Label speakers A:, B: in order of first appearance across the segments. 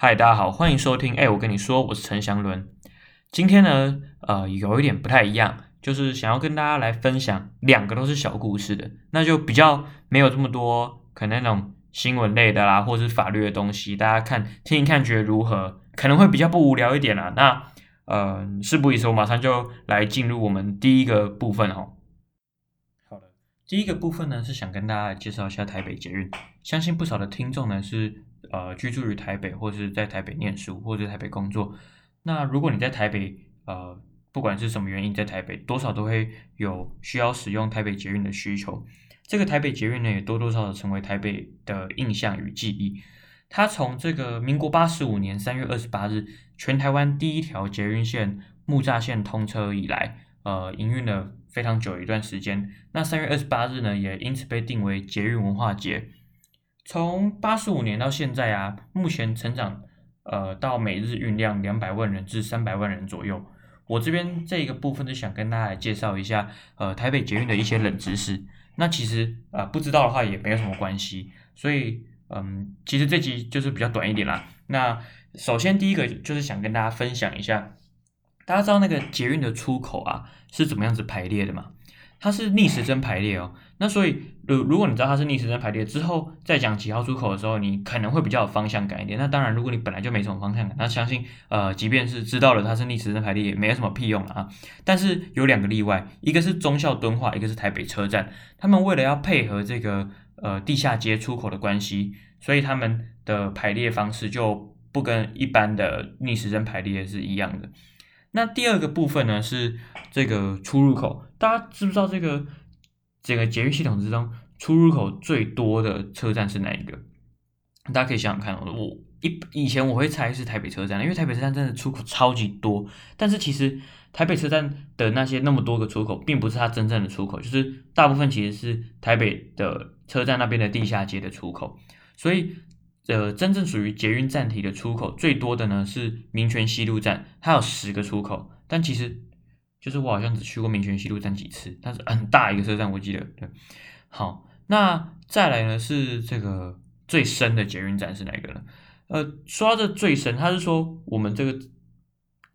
A: 嗨，大家好，欢迎收听。哎，我跟你说，我是陈祥伦。今天呢，呃，有一点不太一样，就是想要跟大家来分享两个都是小故事的，那就比较没有这么多可能那种新闻类的啦，或者是法律的东西，大家看听一看，觉得如何？可能会比较不无聊一点啦。那，呃，事不宜迟，我马上就来进入我们第一个部分哦。好的，第一个部分呢是想跟大家介绍一下台北捷运，相信不少的听众呢是。呃，居住于台北，或是在台北念书，或者台北工作。那如果你在台北，呃，不管是什么原因在台北，多少都会有需要使用台北捷运的需求。这个台北捷运呢，也多多少少成为台北的印象与记忆。它从这个民国八十五年三月二十八日，全台湾第一条捷运线木栅线通车以来，呃，营运了非常久一段时间。那三月二十八日呢，也因此被定为捷运文化节。从八十五年到现在啊，目前成长呃到每日运量两百万人至三百万人左右。我这边这一个部分就想跟大家来介绍一下呃台北捷运的一些冷知识。那其实啊、呃、不知道的话也没有什么关系，所以嗯其实这集就是比较短一点啦。那首先第一个就是想跟大家分享一下，大家知道那个捷运的出口啊是怎么样子排列的吗？它是逆时针排列哦，那所以如如果你知道它是逆时针排列之后，再讲几号出口的时候，你可能会比较有方向感一点。那当然，如果你本来就没什么方向感，那相信呃，即便是知道了它是逆时针排列，也没有什么屁用了啊。但是有两个例外，一个是忠孝敦化，一个是台北车站，他们为了要配合这个呃地下街出口的关系，所以他们的排列方式就不跟一般的逆时针排列是一样的。那第二个部分呢，是这个出入口，大家知不知道这个这个捷运系统之中出入口最多的车站是哪一个？大家可以想想看哦，我一以前我会猜是台北车站，因为台北车站真的出口超级多。但是其实台北车站的那些那么多个出口，并不是它真正的出口，就是大部分其实是台北的车站那边的地下街的出口，所以。呃，真正属于捷运站体的出口最多的呢是民权西路站，它有十个出口。但其实，就是我好像只去过民权西路站几次，它是很大一个车站，我记得。对，好，那再来呢是这个最深的捷运站是哪一个呢？呃，说到这最深，它是说我们这个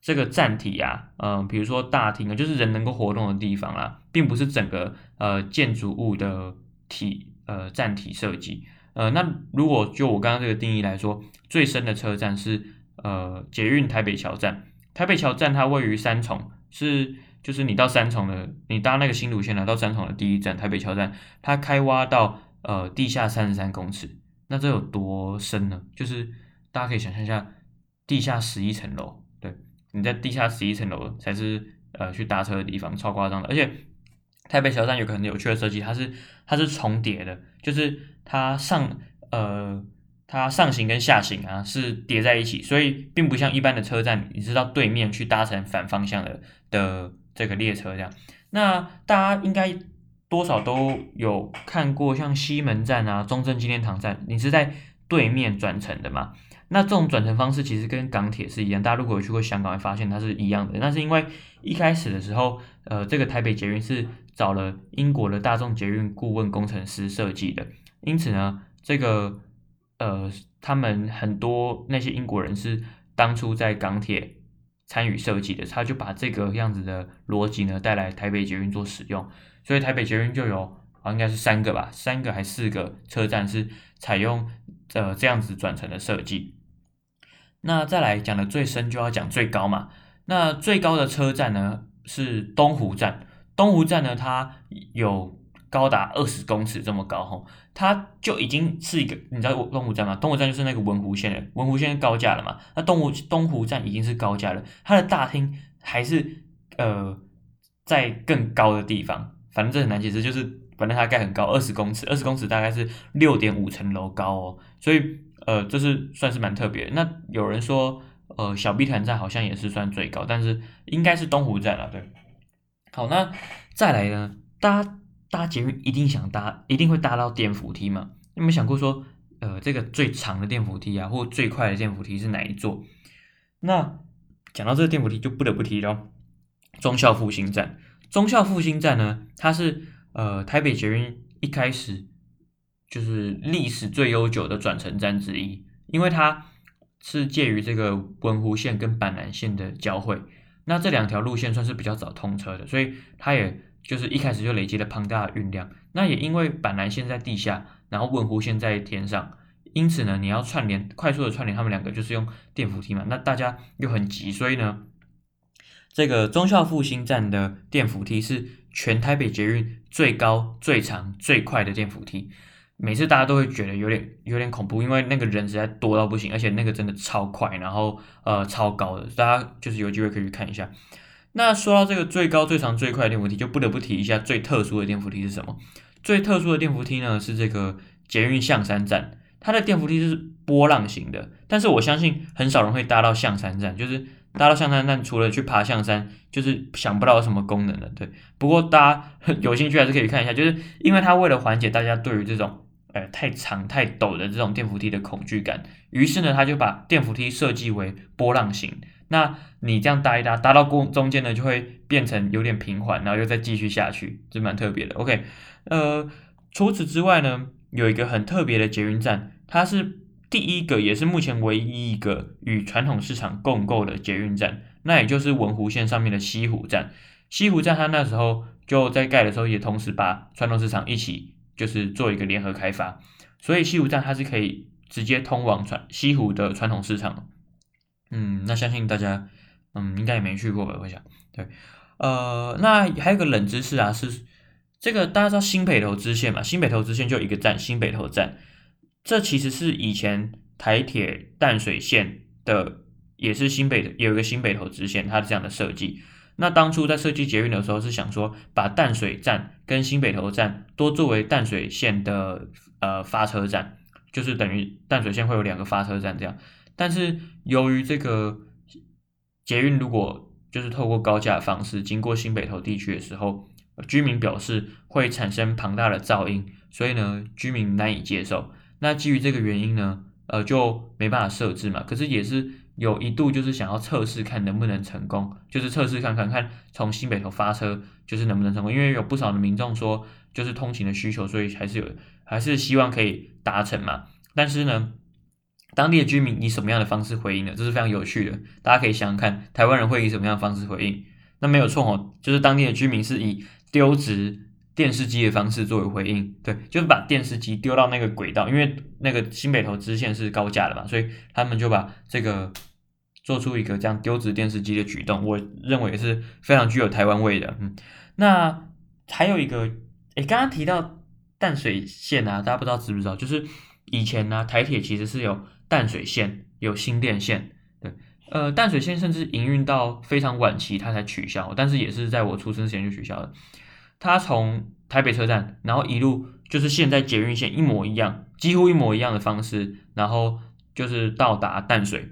A: 这个站体啊，嗯、呃，比如说大厅啊，就是人能够活动的地方啊，并不是整个呃建筑物的体呃站体设计。呃，那如果就我刚刚这个定义来说，最深的车站是呃捷运台北桥站。台北桥站它位于三重，是就是你到三重的，你搭那个新路线来到三重的第一站台北桥站，它开挖到呃地下三十三公尺，那这有多深呢？就是大家可以想象一下，地下十一层楼，对，你在地下十一层楼才是呃去搭车的地方，超夸张的。而且台北桥站有个很有趣的设计，它是它是重叠的，就是。它上呃，它上行跟下行啊是叠在一起，所以并不像一般的车站，你知道对面去搭乘反方向的的这个列车这样。那大家应该多少都有看过，像西门站啊、中正纪念堂站，你是在对面转乘的嘛？那这种转乘方式其实跟港铁是一样，大家如果有去过香港，会发现它是一样的。那是因为一开始的时候，呃，这个台北捷运是找了英国的大众捷运顾问工程师设计的。因此呢，这个呃，他们很多那些英国人是当初在港铁参与设计的，他就把这个样子的逻辑呢带来台北捷运做使用，所以台北捷运就有啊，应该是三个吧，三个还四个车站是采用呃这样子转乘的设计。那再来讲的最深就要讲最高嘛，那最高的车站呢是东湖站，东湖站呢它有。高达二十公尺这么高吼，它就已经是一个，你知道东湖站吗？东湖站就是那个文湖线的，文湖线高架了嘛。那东湖东湖站已经是高架了，它的大厅还是呃在更高的地方，反正这很难解释，就是反正它盖很高，二十公尺，二十公尺大概是六点五层楼高哦，所以呃这是算是蛮特别。那有人说呃小碧潭站好像也是算最高，但是应该是东湖站了，对。好，那再来呢，搭。搭捷运一定想搭，一定会搭到电扶梯嘛？有没有想过说，呃，这个最长的电扶梯啊，或最快的电扶梯是哪一座？那讲到这个电扶梯，就不得不提到忠孝复兴站。忠孝复兴站呢，它是呃台北捷运一开始就是历史最悠久的转乘站之一，因为它是介于这个文湖线跟板南线的交汇。那这两条路线算是比较早通车的，所以它也就是一开始就累积了庞大的运量。那也因为板南线在地下，然后文湖线在天上，因此呢，你要串联快速的串联他们两个，就是用电扶梯嘛。那大家又很急，所以呢，这个忠孝复兴站的电扶梯是全台北捷运最高、最长、最快的电扶梯。每次大家都会觉得有点有点恐怖，因为那个人实在多到不行，而且那个真的超快，然后呃超高的，大家就是有机会可以去看一下。那说到这个最高、最长、最快的电扶梯，就不得不提一下最特殊的电扶梯是什么？最特殊的电扶梯呢是这个捷运象山站，它的电扶梯是波浪形的，但是我相信很少人会搭到象山站，就是搭到象山站除了去爬象山，就是想不到有什么功能的。对，不过大家 有兴趣还是可以看一下，就是因为它为了缓解大家对于这种。呃，太长太陡的这种电扶梯的恐惧感，于是呢，他就把电扶梯设计为波浪形。那你这样搭一搭，搭到过中间呢，就会变成有点平缓，然后又再继续下去，这蛮特别的。OK，呃，除此之外呢，有一个很特别的捷运站，它是第一个，也是目前唯一一个与传统市场共构的捷运站，那也就是文湖线上面的西湖站。西湖站它那时候就在盖的时候，也同时把传统市场一起。就是做一个联合开发，所以西湖站它是可以直接通往传西湖的传统市场。嗯，那相信大家，嗯，应该也没去过吧？我想，对，呃，那还有个冷知识啊，是这个大家知道新北投支线嘛？新北投支线就一个站，新北投站，这其实是以前台铁淡水线的，也是新北有一个新北投支线，它是这样的设计。那当初在设计捷运的时候，是想说把淡水站跟新北投站都作为淡水线的呃发车站，就是等于淡水线会有两个发车站这样。但是由于这个捷运如果就是透过高架方式经过新北投地区的时候，居民表示会产生庞大的噪音，所以呢居民难以接受。那基于这个原因呢，呃就没办法设置嘛。可是也是。有一度就是想要测试看能不能成功，就是测试看看看从新北投发车就是能不能成功，因为有不少的民众说就是通勤的需求，所以还是有还是希望可以达成嘛。但是呢，当地的居民以什么样的方式回应呢？这是非常有趣的，大家可以想想看，台湾人会以什么样的方式回应？那没有错哦，就是当地的居民是以丢掷电视机的方式作为回应，对，就是把电视机丢到那个轨道，因为那个新北投支线是高架的嘛，所以他们就把这个做出一个这样丢掷电视机的举动，我认为也是非常具有台湾味的。嗯，那还有一个，诶，刚刚提到淡水线啊，大家不知道知不知道？就是以前呢，台铁其实是有淡水线，有新店线，对，呃，淡水线甚至营运到非常晚期，它才取消，但是也是在我出生前就取消了。它从台北车站，然后一路就是现在捷运线一模一样，几乎一模一样的方式，然后就是到达淡水，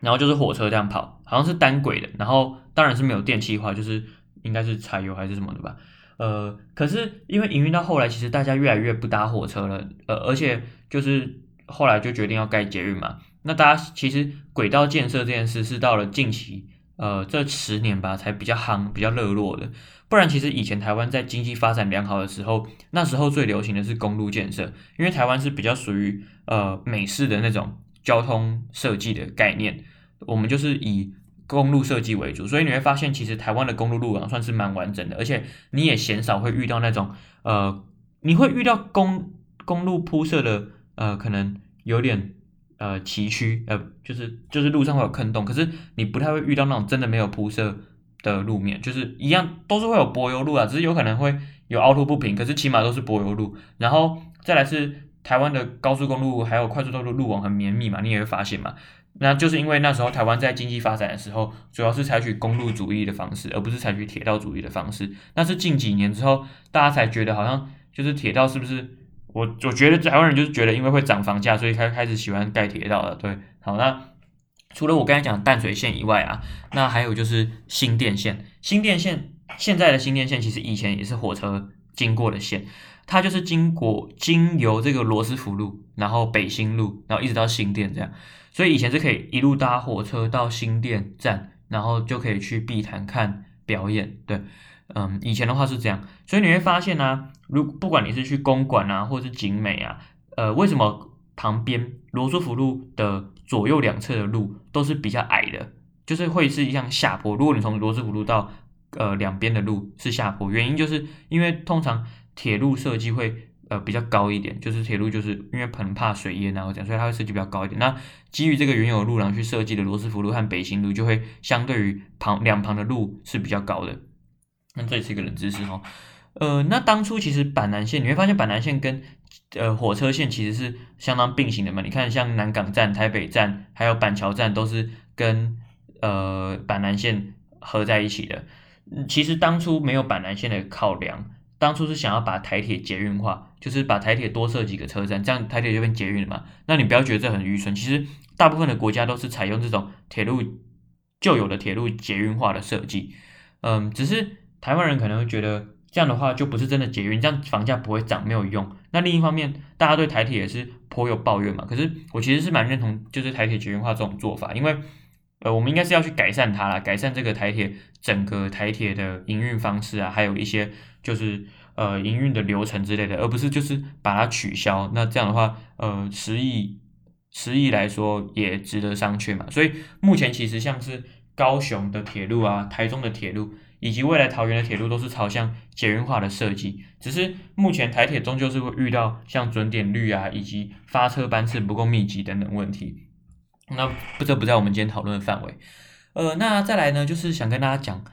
A: 然后就是火车这样跑，好像是单轨的，然后当然是没有电气化，就是应该是柴油还是什么的吧。呃，可是因为营运到后来，其实大家越来越不搭火车了，呃，而且就是后来就决定要盖捷运嘛。那大家其实轨道建设这件事是到了近期，呃，这十年吧才比较夯、比较热络的。不然，其实以前台湾在经济发展良好的时候，那时候最流行的是公路建设，因为台湾是比较属于呃美式的那种交通设计的概念，我们就是以公路设计为主，所以你会发现，其实台湾的公路路网算是蛮完整的，而且你也鲜少会遇到那种呃，你会遇到公公路铺设的呃，可能有点呃崎岖，呃，就是就是路上会有坑洞，可是你不太会遇到那种真的没有铺设。的路面就是一样，都是会有柏油路啊，只是有可能会有凹凸不平，可是起码都是柏油路。然后再来是台湾的高速公路还有快速道路路网很绵密嘛，你也会发现嘛，那就是因为那时候台湾在经济发展的时候，主要是采取公路主义的方式，而不是采取铁道主义的方式。那是近几年之后，大家才觉得好像就是铁道是不是？我我觉得台湾人就是觉得因为会涨房价，所以开开始喜欢盖铁道了。对，好那。除了我刚才讲淡水线以外啊，那还有就是新店线。新店线现在的新店线其实以前也是火车经过的线，它就是经过经由这个罗斯福路，然后北新路，然后一直到新店这样。所以以前是可以一路搭火车到新店站，然后就可以去碧潭看表演。对，嗯，以前的话是这样。所以你会发现呢、啊，如不管你是去公馆啊，或是景美啊，呃，为什么旁边罗斯福路的左右两侧的路都是比较矮的，就是会是一样下坡。如果你从罗斯福路到呃两边的路是下坡，原因就是因为通常铁路设计会呃比较高一点，就是铁路就是因为很怕水淹啊这样，所以它会设计比较高一点。那基于这个原有的路廊去设计的罗斯福路和北行路，就会相对于旁两旁的路是比较高的。那这也是一个冷知识哦。呃，那当初其实板南线你会发现板南线跟呃火车线其实是相当并行的嘛。你看像南港站、台北站还有板桥站都是跟呃板南线合在一起的。其实当初没有板南线的考量，当初是想要把台铁捷运化，就是把台铁多设几个车站，这样台铁就变捷运了嘛。那你不要觉得这很愚蠢，其实大部分的国家都是采用这种铁路旧有的铁路捷运化的设计。嗯，只是台湾人可能会觉得。这样的话就不是真的捷运，这样房价不会涨，没有用。那另一方面，大家对台铁也是颇有抱怨嘛。可是我其实是蛮认同，就是台铁捷运化这种做法，因为呃，我们应该是要去改善它啦，改善这个台铁整个台铁的营运方式啊，还有一些就是呃营运的流程之类的，而不是就是把它取消。那这样的话，呃，实益实益来说也值得商榷嘛。所以目前其实像是高雄的铁路啊，台中的铁路。以及未来桃园的铁路都是朝向捷运化的设计，只是目前台铁终究是会遇到像准点率啊，以及发车班次不够密集等等问题。那不这不在我们今天讨论的范围。呃，那再来呢，就是想跟大家讲，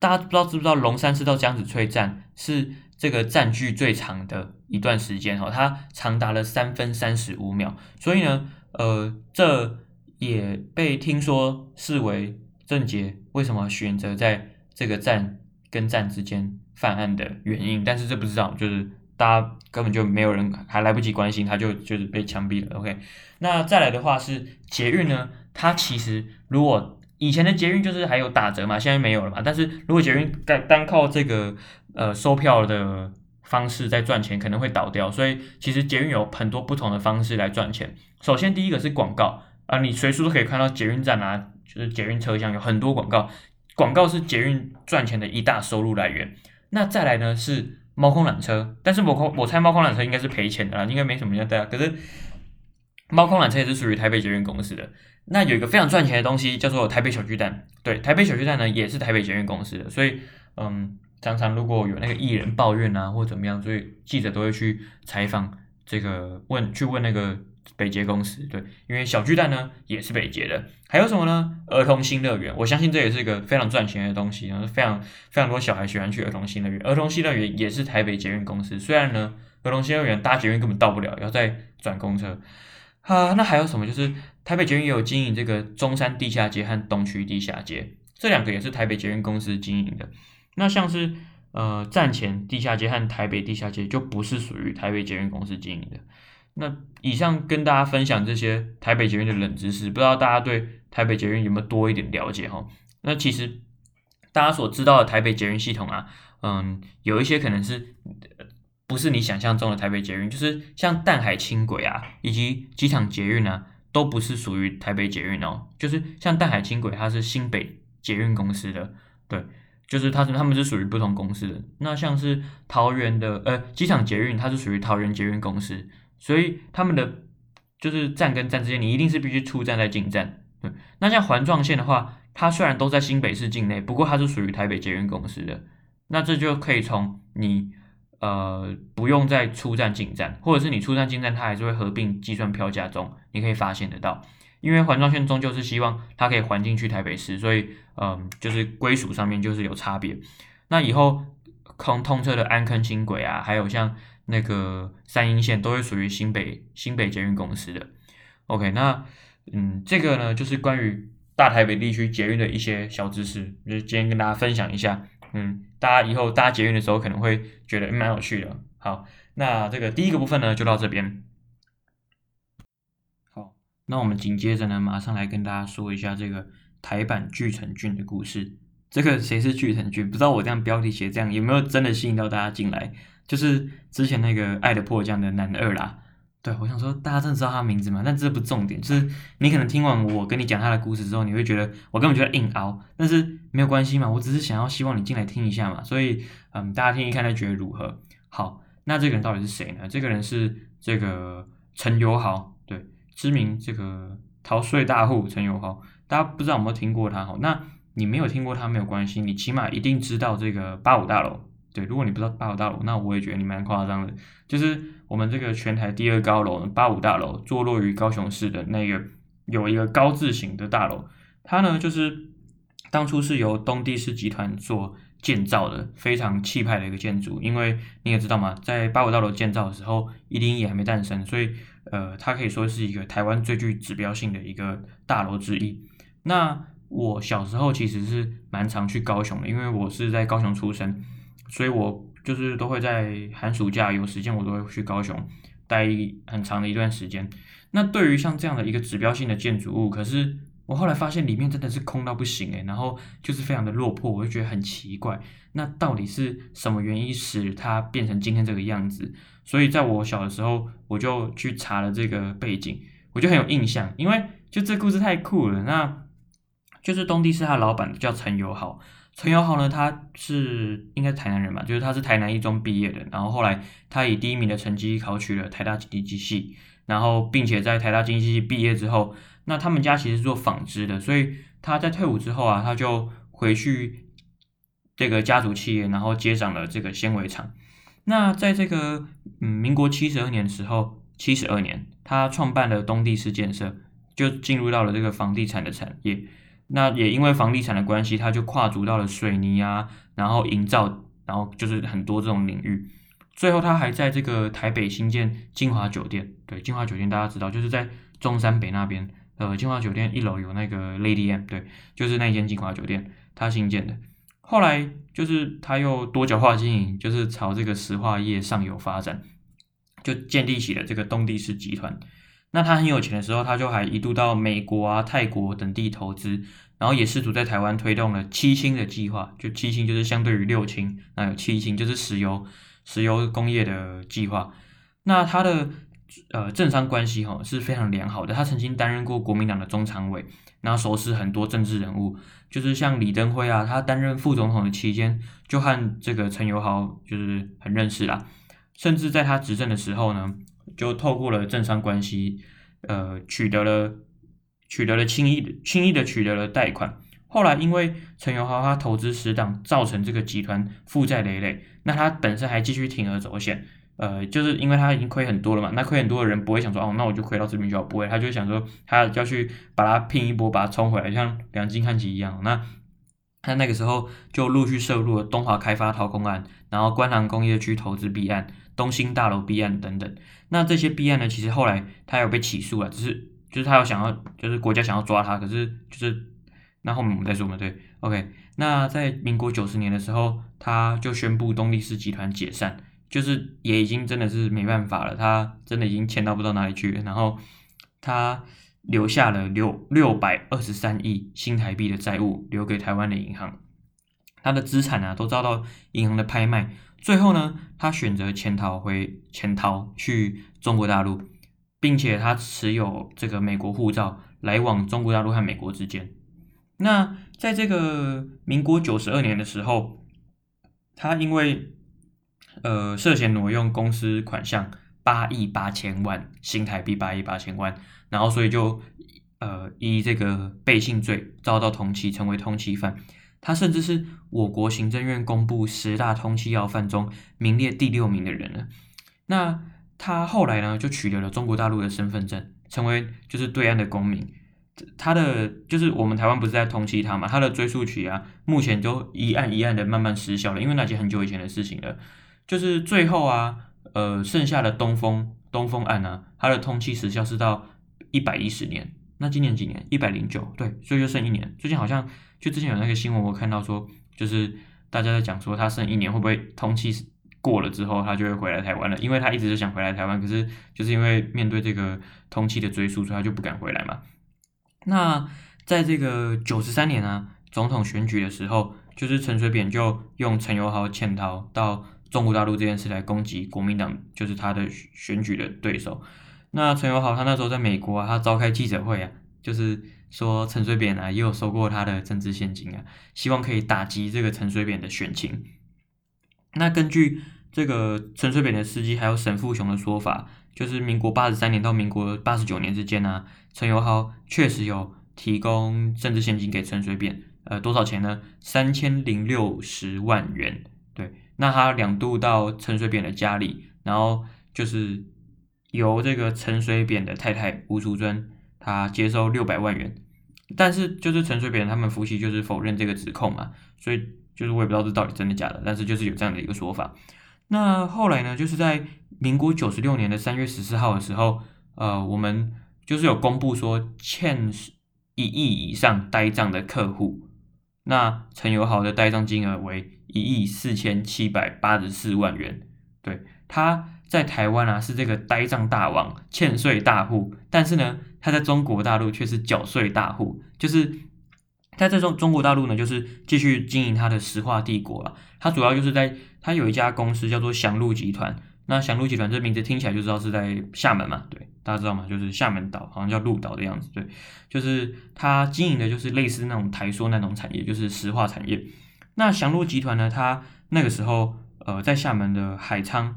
A: 大家不知道知不知道龙山寺到江子翠站是这个站距最长的一段时间哈，它长达了三分三十五秒，所以呢，呃，这也被听说视为郑捷为什么选择在。这个站跟站之间犯案的原因，但是这不知道，就是大家根本就没有人还来不及关心，他就就是被枪毙了。OK，那再来的话是捷运呢，它其实如果以前的捷运就是还有打折嘛，现在没有了嘛。但是如果捷运单单靠这个呃售票的方式在赚钱，可能会倒掉。所以其实捷运有很多不同的方式来赚钱。首先第一个是广告啊，你随处都可以看到捷运站啊，就是捷运车厢有很多广告。广告是捷运赚钱的一大收入来源。那再来呢是猫空缆车，但是我我猜猫空缆车应该是赔钱的啦，应该没什么人要搭。可是猫空缆车也是属于台北捷运公司的。那有一个非常赚钱的东西叫做台北小巨蛋，对，台北小巨蛋呢也是台北捷运公司的。所以嗯，常常如果有那个艺人抱怨啊或怎么样，所以记者都会去采访这个问去问那个。北捷公司对，因为小巨蛋呢也是北捷的，还有什么呢？儿童新乐园，我相信这也是一个非常赚钱的东西，然后非常非常多小孩喜欢去儿童新乐园。儿童新乐园也是台北捷运公司，虽然呢儿童新乐园搭捷运根本到不了，要再转公车。啊，那还有什么？就是台北捷运也有经营这个中山地下街和东区地下街，这两个也是台北捷运公司经营的。那像是呃站前地下街和台北地下街就不是属于台北捷运公司经营的。那以上跟大家分享这些台北捷运的冷知识，不知道大家对台北捷运有没有多一点了解哈？那其实大家所知道的台北捷运系统啊，嗯，有一些可能是不是你想象中的台北捷运，就是像淡海轻轨啊，以及机场捷运啊，都不是属于台北捷运哦。就是像淡海轻轨，它是新北捷运公司的，对，就是它是他们是属于不同公司的。那像是桃园的呃机场捷运，它是属于桃园捷运公司。所以他们的就是站跟站之间，你一定是必须出站再进站。对，那像环状线的话，它虽然都在新北市境内，不过它是属于台北捷运公司的。那这就可以从你呃不用再出站进站，或者是你出站进站，它还是会合并计算票价中，你可以发现得到。因为环状线终究是希望它可以环进去台北市，所以嗯、就是归属上面就是有差别。那以后空通车的安坑轻轨啊，还有像。那个三莺线都是属于新北新北捷运公司的。OK，那嗯，这个呢就是关于大台北地区捷运的一些小知识，就是今天跟大家分享一下。嗯，大家以后搭捷运的时候可能会觉得蛮有趣的。好，那这个第一个部分呢就到这边。好，那我们紧接着呢马上来跟大家说一下这个台版巨城郡的故事。这个谁是巨城郡？不知道我这样标题写这样有没有真的吸引到大家进来？就是之前那个《爱的迫降》的男二啦，对，我想说大家真的知道他名字吗？但这不重点，就是你可能听完我跟你讲他的故事之后，你会觉得我根本就在硬凹，但是没有关系嘛，我只是想要希望你进来听一下嘛，所以嗯，大家听一看，他觉得如何？好，那这个人到底是谁呢？这个人是这个陈友豪，对，知名这个逃税大户陈友豪，大家不知道有没有听过他？哈，那你没有听过他没有关系，你起码一定知道这个八五大楼。如果你不知道八五大楼，那我也觉得你蛮夸张的。就是我们这个全台第二高楼八五大楼，坐落于高雄市的那个有一个高字型的大楼，它呢就是当初是由东帝士集团做建造的，非常气派的一个建筑。因为你也知道嘛，在八五大楼建造的时候，一零一还没诞生，所以呃，它可以说是一个台湾最具指标性的一个大楼之一。那我小时候其实是蛮常去高雄的，因为我是在高雄出生。所以，我就是都会在寒暑假有时间，我都会去高雄待很长的一段时间。那对于像这样的一个指标性的建筑物，可是我后来发现里面真的是空到不行诶，然后就是非常的落魄，我就觉得很奇怪。那到底是什么原因使它变成今天这个样子？所以在我小的时候，我就去查了这个背景，我就很有印象，因为就这故事太酷了。那就是东帝是他老板叫陈友好。陈友豪呢，他是应该是台南人吧，就是他是台南一中毕业的，然后后来他以第一名的成绩考取了台大经济系，然后并且在台大经济系毕业之后，那他们家其实是做纺织的，所以他在退伍之后啊，他就回去这个家族企业，然后接掌了这个纤维厂。那在这个嗯民国七十二年的时候，七十二年，他创办了东地市建设，就进入到了这个房地产的产业。那也因为房地产的关系，他就跨足到了水泥啊，然后营造，然后就是很多这种领域。最后他还在这个台北新建金华酒店，对，金华酒店大家知道，就是在中山北那边，呃，金华酒店一楼有那个 Lady M，对，就是那间金华酒店，他新建的。后来就是他又多角化经营，就是朝这个石化业上游发展，就建立起了这个东帝士集团。那他很有钱的时候，他就还一度到美国啊、泰国等地投资，然后也试图在台湾推动了七星的计划。就七星就是相对于六星，那有七星就是石油、石油工业的计划。那他的呃政商关系哈是非常良好的。他曾经担任过国民党的中常委，然后熟识很多政治人物，就是像李登辉啊，他担任副总统的期间就和这个陈友豪就是很认识啦。甚至在他执政的时候呢。就透过了政商关系，呃，取得了取得了轻易的轻易的取得了贷款。后来因为陈友豪他投资失当，造成这个集团负债累累，那他本身还继续铤而走险，呃，就是因为他已经亏很多了嘛。那亏很多的人不会想说哦，那我就亏到这边就好，不会，他就想说他要去把它拼一波，把它冲回来，像梁金汉吉一样。那他那个时候就陆续涉入了东华开发掏空案，然后观塘工业区投资弊案。东兴大楼弊案等等，那这些弊案呢，其实后来他有被起诉了，只是就是他有想要，就是国家想要抓他，可是就是那后面我们再说嘛，对，OK。那在民国九十年的时候，他就宣布东力士集团解散，就是也已经真的是没办法了，他真的已经欠到不知道哪里去，然后他留下了六六百二十三亿新台币的债务留给台湾的银行，他的资产啊都遭到银行的拍卖。最后呢，他选择潜逃回潜逃去中国大陆，并且他持有这个美国护照，来往中国大陆和美国之间。那在这个民国九十二年的时候，他因为呃涉嫌挪用公司款项八亿八千万新台币八亿八千万，然后所以就呃以这个背信罪遭到通缉，成为通缉犯。他甚至是我国行政院公布十大通缉要犯中名列第六名的人了。那他后来呢，就取得了中国大陆的身份证，成为就是对岸的公民。他的就是我们台湾不是在通缉他嘛？他的追诉期啊，目前就一案一案的慢慢失效了，因为那些很久以前的事情了。就是最后啊，呃，剩下的东风东风案啊，他的通缉时效是到一百一十年。那今年几年？一百零九，对，所以就剩一年。最近好像就之前有那个新闻，我看到说，就是大家在讲说他剩一年会不会通气过了之后，他就会回来台湾了？因为他一直就想回来台湾，可是就是因为面对这个通气的追诉，所以他就不敢回来嘛。那在这个九十三年啊，总统选举的时候，就是陈水扁就用陈友豪潜逃到中国大陆这件事来攻击国民党，就是他的选举的对手。那陈友豪他那时候在美国啊，他召开记者会啊，就是说陈水扁啊也有收过他的政治献金啊，希望可以打击这个陈水扁的选情。那根据这个陈水扁的司机还有沈富雄的说法，就是民国八十三年到民国八十九年之间呢、陈友豪确实有提供政治献金给陈水扁，呃，多少钱呢？三千零六十万元。对，那他两度到陈水扁的家里，然后就是由这个陈水扁的太太吴淑珍，他接收六百万元，但是就是陈水扁他们夫妻就是否认这个指控嘛，所以就是我也不知道这到底真的假的，但是就是有这样的一个说法。那后来呢，就是在民国九十六年的三月十四号的时候，呃，我们就是有公布说欠一亿以上呆账的客户，那陈友豪的呆账金额为一亿四千七百八十四万元。对，他在台湾啊是这个呆账大王、欠税大户，但是呢，他在中国大陆却是缴税大户，就是他。在中中国大陆呢，就是继续经营他的石化帝国啊。他主要就是在他有一家公司叫做祥陆集团。那祥陆集团这名字听起来就知道是在厦门嘛，对，大家知道吗？就是厦门岛，好像叫陆岛的样子。对，就是他经营的就是类似那种台塑那种产业，就是石化产业。那祥陆集团呢，他那个时候呃在厦门的海沧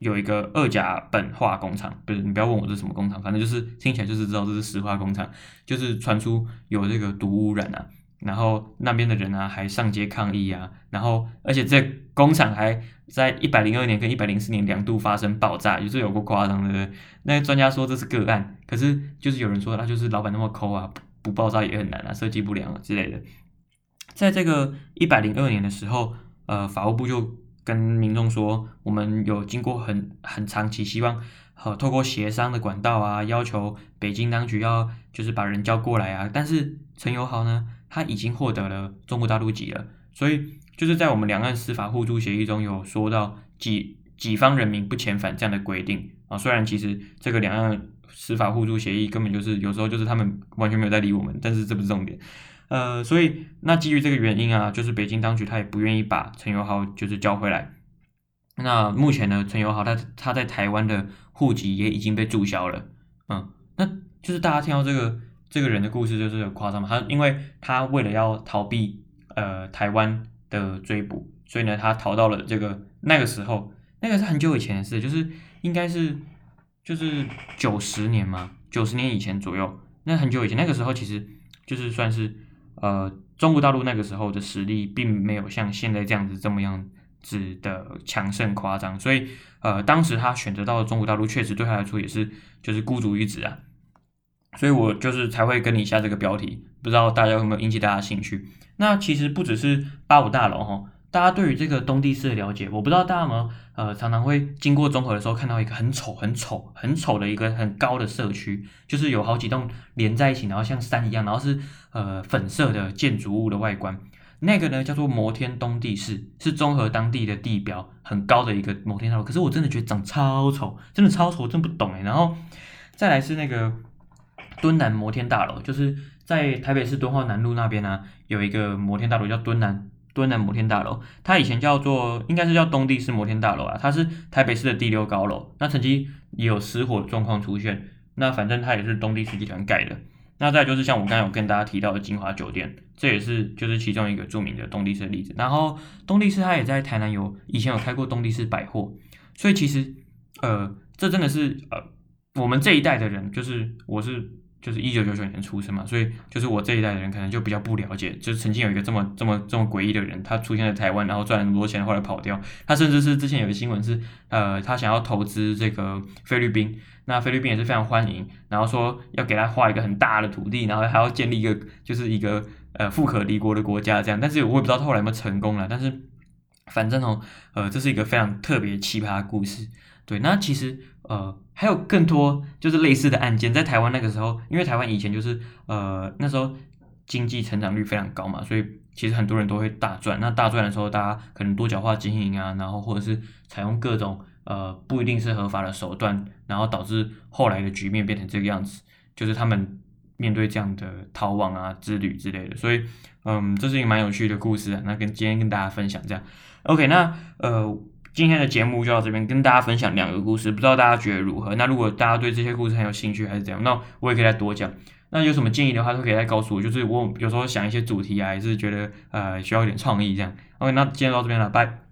A: 有一个二甲苯化工厂，不是，你不要问我这是什么工厂，反正就是听起来就是知道这是石化工厂，就是传出有这个毒污染啊。然后那边的人啊，还上街抗议啊，然后而且这工厂还在一百零二年跟一百零四年两度发生爆炸，就是有过夸张的。对不对？那专家说这是个案，可是就是有人说他就是老板那么抠啊，不爆炸也很难啊，设计不良啊之类的。在这个一百零二年的时候，呃，法务部就跟民众说，我们有经过很很长期希望，呃，透过协商的管道啊，要求北京当局要就是把人交过来啊，但是陈友豪呢？他已经获得了中国大陆籍了，所以就是在我们两岸司法互助协议中有说到己己方人民不遣返这样的规定啊。虽然其实这个两岸司法互助协议根本就是有时候就是他们完全没有在理我们，但是这不是重点。呃，所以那基于这个原因啊，就是北京当局他也不愿意把陈友豪就是交回来。那目前呢，陈友豪他他在台湾的户籍也已经被注销了。嗯，那就是大家听到这个。这个人的故事就是很夸张嘛，他因为他为了要逃避呃台湾的追捕，所以呢他逃到了这个那个时候，那个是很久以前的事，就是应该是就是九十年嘛，九十年以前左右，那很久以前，那个时候其实就是算是呃中国大陆那个时候的实力并没有像现在这样子这么样子的强盛夸张，所以呃当时他选择到中国大陆，确实对他来说也是就是孤注一掷啊。所以我就是才会跟你下这个标题，不知道大家有没有引起大家兴趣？那其实不只是八五大楼哈，大家对于这个东帝士的了解，我不知道大家有没有呃常常会经过中和的时候看到一个很丑、很丑、很丑的一个很高的社区，就是有好几栋连在一起，然后像山一样，然后是呃粉色的建筑物的外观，那个呢叫做摩天东帝士，是中和当地的地标，很高的一个摩天大楼。可是我真的觉得长超丑，真的超丑，我真不懂哎。然后再来是那个。敦南摩天大楼就是在台北市敦化南路那边呢、啊，有一个摩天大楼叫敦南敦南摩天大楼，它以前叫做应该是叫东帝士摩天大楼啊，它是台北市的第六高楼，那曾经也有失火状况出现，那反正它也是东帝士集团盖的。那再就是像我刚才有跟大家提到的金华酒店，这也是就是其中一个著名的东帝士例子。然后东帝士它也在台南有以前有开过东帝士百货，所以其实呃这真的是呃我们这一代的人，就是我是。就是一九九九年出生嘛，所以就是我这一代的人可能就比较不了解，就曾经有一个这么这么这么诡异的人，他出现在台湾，然后赚了那么多钱，后来跑掉。他甚至是之前有个新闻是，呃，他想要投资这个菲律宾，那菲律宾也是非常欢迎，然后说要给他划一个很大的土地，然后还要建立一个就是一个呃富可敌国的国家这样。但是我也不知道他后来有没有成功了，但是反正哦，呃，这是一个非常特别奇葩的故事。对，那其实呃还有更多就是类似的案件，在台湾那个时候，因为台湾以前就是呃那时候经济成长率非常高嘛，所以其实很多人都会大赚。那大赚的时候，大家可能多角化经营啊，然后或者是采用各种呃不一定是合法的手段，然后导致后来的局面变成这个样子，就是他们面对这样的逃亡啊之旅之类的。所以嗯，这是一个蛮有趣的故事啊，那跟今天跟大家分享这样。OK，那呃。今天的节目就到这边，跟大家分享两个故事，不知道大家觉得如何？那如果大家对这些故事很有兴趣，还是怎样？那我也可以再多讲。那有什么建议的话，都可以再告诉我。就是我有时候想一些主题啊，还是觉得呃需要一点创意这样。OK，那今天到这边了，拜。